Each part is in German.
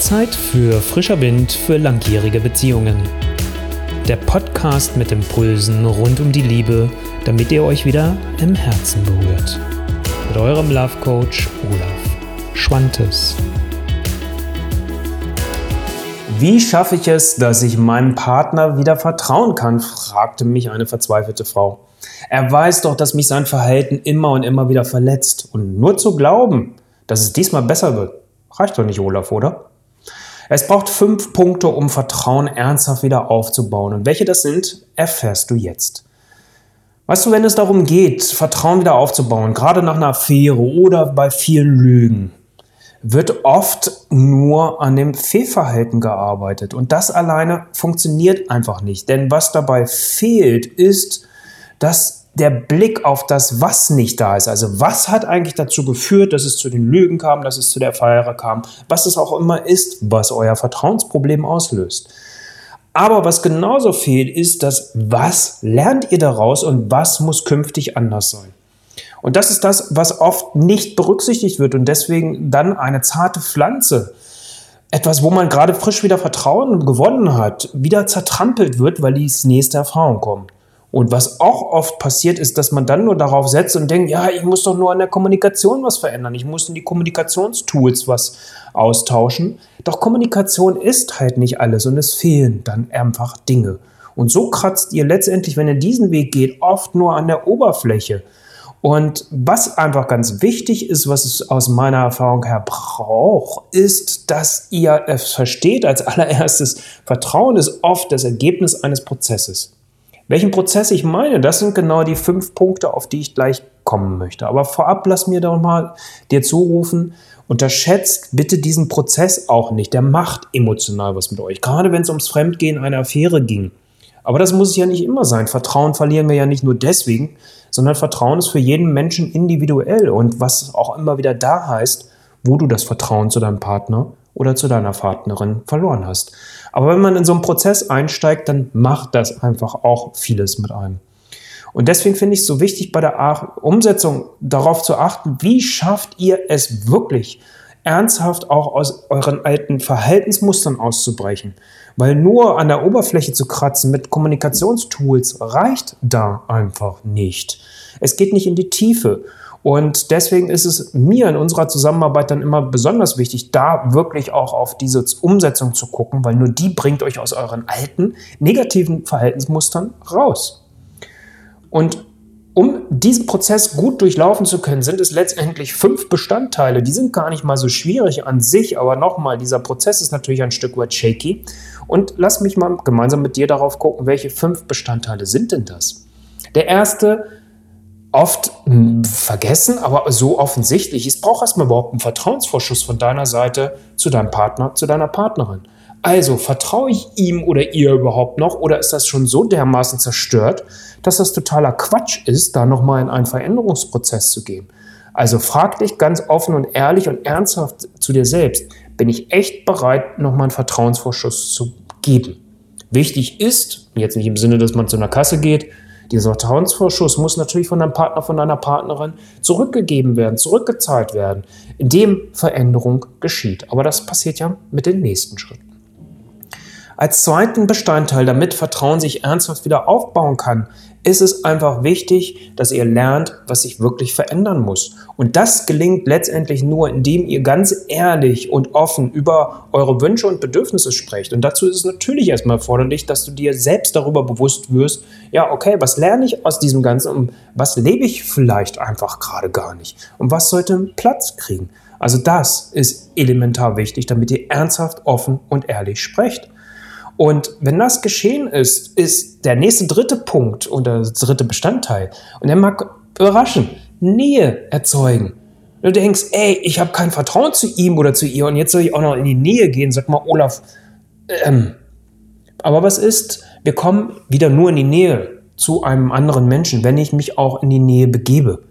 Zeit für frischer Wind für langjährige Beziehungen. Der Podcast mit Impulsen rund um die Liebe, damit ihr euch wieder im Herzen berührt. Mit eurem Love Coach Olaf Schwantes. Wie schaffe ich es, dass ich meinem Partner wieder vertrauen kann? fragte mich eine verzweifelte Frau. Er weiß doch, dass mich sein Verhalten immer und immer wieder verletzt. Und nur zu glauben, dass es diesmal besser wird, reicht doch nicht, Olaf, oder? Es braucht fünf Punkte, um Vertrauen ernsthaft wieder aufzubauen. Und welche das sind, erfährst du jetzt. Weißt du, wenn es darum geht, Vertrauen wieder aufzubauen, gerade nach einer Affäre oder bei vielen Lügen, wird oft nur an dem Fehlverhalten gearbeitet. Und das alleine funktioniert einfach nicht. Denn was dabei fehlt, ist, dass der Blick auf das, was nicht da ist. Also was hat eigentlich dazu geführt, dass es zu den Lügen kam, dass es zu der Feier kam, was es auch immer ist, was euer Vertrauensproblem auslöst. Aber was genauso fehlt, ist das, was lernt ihr daraus und was muss künftig anders sein. Und das ist das, was oft nicht berücksichtigt wird und deswegen dann eine zarte Pflanze, etwas, wo man gerade frisch wieder Vertrauen gewonnen hat, wieder zertrampelt wird, weil die nächste Erfahrung kommt. Und was auch oft passiert, ist, dass man dann nur darauf setzt und denkt, ja, ich muss doch nur an der Kommunikation was verändern. Ich muss in die Kommunikationstools was austauschen. Doch Kommunikation ist halt nicht alles und es fehlen dann einfach Dinge. Und so kratzt ihr letztendlich, wenn ihr diesen Weg geht, oft nur an der Oberfläche. Und was einfach ganz wichtig ist, was es aus meiner Erfahrung her braucht, ist, dass ihr es versteht als allererstes, Vertrauen ist oft das Ergebnis eines Prozesses. Welchen Prozess ich meine, das sind genau die fünf Punkte, auf die ich gleich kommen möchte. Aber vorab lass mir doch mal dir zurufen, unterschätzt bitte diesen Prozess auch nicht. Der macht emotional was mit euch. Gerade wenn es ums Fremdgehen einer Affäre ging. Aber das muss es ja nicht immer sein. Vertrauen verlieren wir ja nicht nur deswegen, sondern Vertrauen ist für jeden Menschen individuell. Und was auch immer wieder da heißt, wo du das Vertrauen zu deinem Partner oder zu deiner Partnerin verloren hast. Aber wenn man in so einen Prozess einsteigt, dann macht das einfach auch vieles mit einem. Und deswegen finde ich es so wichtig, bei der Umsetzung darauf zu achten, wie schafft ihr es wirklich, ernsthaft auch aus euren alten Verhaltensmustern auszubrechen. Weil nur an der Oberfläche zu kratzen mit Kommunikationstools reicht da einfach nicht. Es geht nicht in die Tiefe. Und deswegen ist es mir in unserer Zusammenarbeit dann immer besonders wichtig, da wirklich auch auf diese Umsetzung zu gucken, weil nur die bringt euch aus euren alten negativen Verhaltensmustern raus. Und um diesen Prozess gut durchlaufen zu können, sind es letztendlich fünf Bestandteile. Die sind gar nicht mal so schwierig an sich, aber nochmal, dieser Prozess ist natürlich ein Stück weit shaky. Und lass mich mal gemeinsam mit dir darauf gucken, welche fünf Bestandteile sind denn das? Der erste oft hm, vergessen, aber so offensichtlich ist, braucht erstmal überhaupt einen Vertrauensvorschuss von deiner Seite zu deinem Partner, zu deiner Partnerin. Also vertraue ich ihm oder ihr überhaupt noch oder ist das schon so dermaßen zerstört, dass das totaler Quatsch ist, da nochmal in einen Veränderungsprozess zu gehen? Also frag dich ganz offen und ehrlich und ernsthaft zu dir selbst, bin ich echt bereit, nochmal einen Vertrauensvorschuss zu geben? Wichtig ist, jetzt nicht im Sinne, dass man zu einer Kasse geht, dieser Vertrauensvorschuss muss natürlich von deinem Partner, von deiner Partnerin zurückgegeben werden, zurückgezahlt werden, indem Veränderung geschieht. Aber das passiert ja mit den nächsten Schritten. Als zweiten Bestandteil, damit Vertrauen sich ernsthaft wieder aufbauen kann, ist es einfach wichtig, dass ihr lernt, was sich wirklich verändern muss. Und das gelingt letztendlich nur, indem ihr ganz ehrlich und offen über eure Wünsche und Bedürfnisse sprecht. Und dazu ist es natürlich erstmal erforderlich, dass du dir selbst darüber bewusst wirst, ja, okay, was lerne ich aus diesem Ganzen und was lebe ich vielleicht einfach gerade gar nicht? Und was sollte Platz kriegen? Also das ist elementar wichtig, damit ihr ernsthaft, offen und ehrlich sprecht. Und wenn das geschehen ist, ist der nächste dritte Punkt und der dritte Bestandteil, und der mag überraschen, Nähe erzeugen. Du denkst, ey, ich habe kein Vertrauen zu ihm oder zu ihr und jetzt soll ich auch noch in die Nähe gehen. Sag mal, Olaf, ähm, aber was ist, wir kommen wieder nur in die Nähe zu einem anderen Menschen, wenn ich mich auch in die Nähe begebe.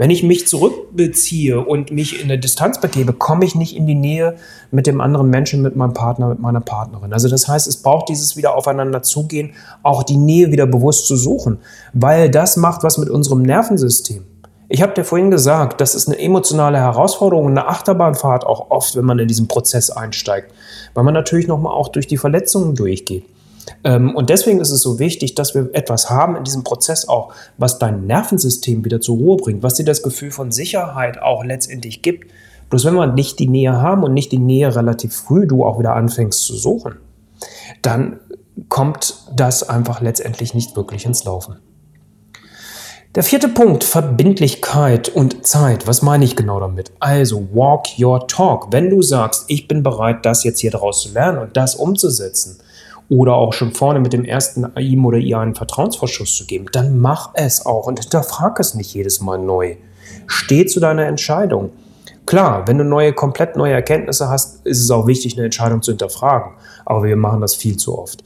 Wenn ich mich zurückbeziehe und mich in der Distanz begebe, komme ich nicht in die Nähe mit dem anderen Menschen, mit meinem Partner, mit meiner Partnerin. Also das heißt, es braucht dieses wieder aufeinander zugehen, auch die Nähe wieder bewusst zu suchen, weil das macht was mit unserem Nervensystem. Ich habe dir vorhin gesagt, das ist eine emotionale Herausforderung, eine Achterbahnfahrt auch oft, wenn man in diesen Prozess einsteigt, weil man natürlich nochmal auch durch die Verletzungen durchgeht. Ähm, und deswegen ist es so wichtig, dass wir etwas haben in diesem Prozess auch, was dein Nervensystem wieder zur Ruhe bringt, was dir das Gefühl von Sicherheit auch letztendlich gibt. Bloß wenn wir nicht die Nähe haben und nicht die Nähe relativ früh du auch wieder anfängst zu suchen, dann kommt das einfach letztendlich nicht wirklich ins Laufen. Der vierte Punkt, Verbindlichkeit und Zeit. Was meine ich genau damit? Also, walk your talk. Wenn du sagst, ich bin bereit, das jetzt hier daraus zu lernen und das umzusetzen, oder auch schon vorne mit dem ersten ihm oder ihr einen Vertrauensvorschuss zu geben, dann mach es auch und hinterfrag es nicht jedes Mal neu. Steh zu deiner Entscheidung. Klar, wenn du neue, komplett neue Erkenntnisse hast, ist es auch wichtig, eine Entscheidung zu hinterfragen. Aber wir machen das viel zu oft.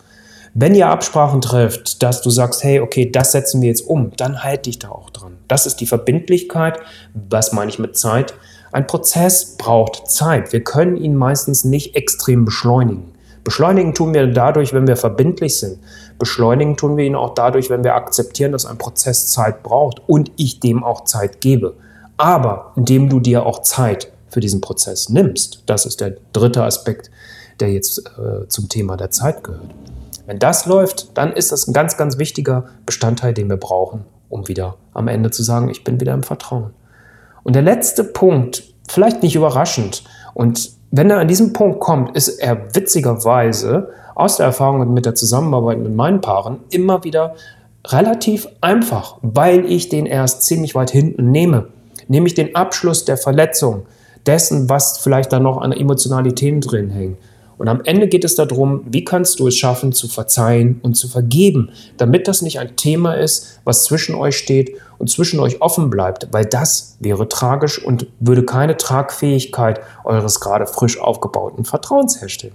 Wenn ihr Absprachen trefft, dass du sagst, hey, okay, das setzen wir jetzt um, dann halt dich da auch dran. Das ist die Verbindlichkeit. Was meine ich mit Zeit? Ein Prozess braucht Zeit. Wir können ihn meistens nicht extrem beschleunigen. Beschleunigen tun wir dadurch, wenn wir verbindlich sind. Beschleunigen tun wir ihn auch dadurch, wenn wir akzeptieren, dass ein Prozess Zeit braucht und ich dem auch Zeit gebe. Aber indem du dir auch Zeit für diesen Prozess nimmst, das ist der dritte Aspekt, der jetzt äh, zum Thema der Zeit gehört. Wenn das läuft, dann ist das ein ganz, ganz wichtiger Bestandteil, den wir brauchen, um wieder am Ende zu sagen, ich bin wieder im Vertrauen. Und der letzte Punkt, vielleicht nicht überraschend, und wenn er an diesem Punkt kommt, ist er witzigerweise aus der Erfahrung mit der Zusammenarbeit mit meinen Paaren immer wieder relativ einfach, weil ich den erst ziemlich weit hinten nehme. Nämlich den Abschluss der Verletzung, dessen, was vielleicht da noch an Emotionalitäten drin hängt. Und am Ende geht es darum, wie kannst du es schaffen, zu verzeihen und zu vergeben, damit das nicht ein Thema ist, was zwischen euch steht und zwischen euch offen bleibt, weil das wäre tragisch und würde keine Tragfähigkeit eures gerade frisch aufgebauten Vertrauens herstellen.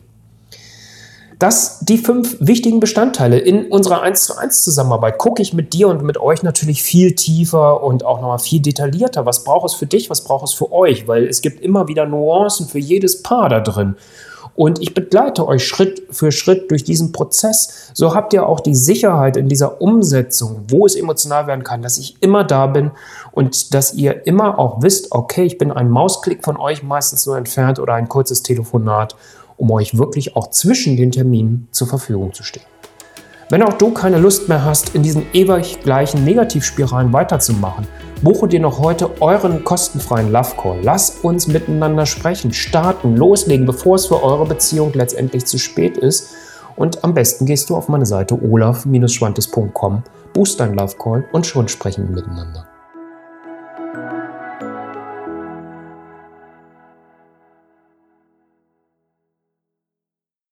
Das die fünf wichtigen Bestandteile in unserer 1 zu 1 Zusammenarbeit. Gucke ich mit dir und mit euch natürlich viel tiefer und auch nochmal viel detaillierter. Was braucht es für dich, was braucht es für euch? Weil es gibt immer wieder Nuancen für jedes Paar da drin. Und ich begleite euch Schritt für Schritt durch diesen Prozess. So habt ihr auch die Sicherheit in dieser Umsetzung, wo es emotional werden kann, dass ich immer da bin und dass ihr immer auch wisst, okay, ich bin ein Mausklick von euch meistens nur entfernt oder ein kurzes Telefonat, um euch wirklich auch zwischen den Terminen zur Verfügung zu stehen. Wenn auch du keine Lust mehr hast, in diesen ewig gleichen Negativspiralen weiterzumachen, buche dir noch heute euren kostenfreien Love Call. Lass uns miteinander sprechen, starten, loslegen, bevor es für eure Beziehung letztendlich zu spät ist. Und am besten gehst du auf meine Seite olaf-schwantes.com, buchst deinen Love Call und schon sprechen wir miteinander.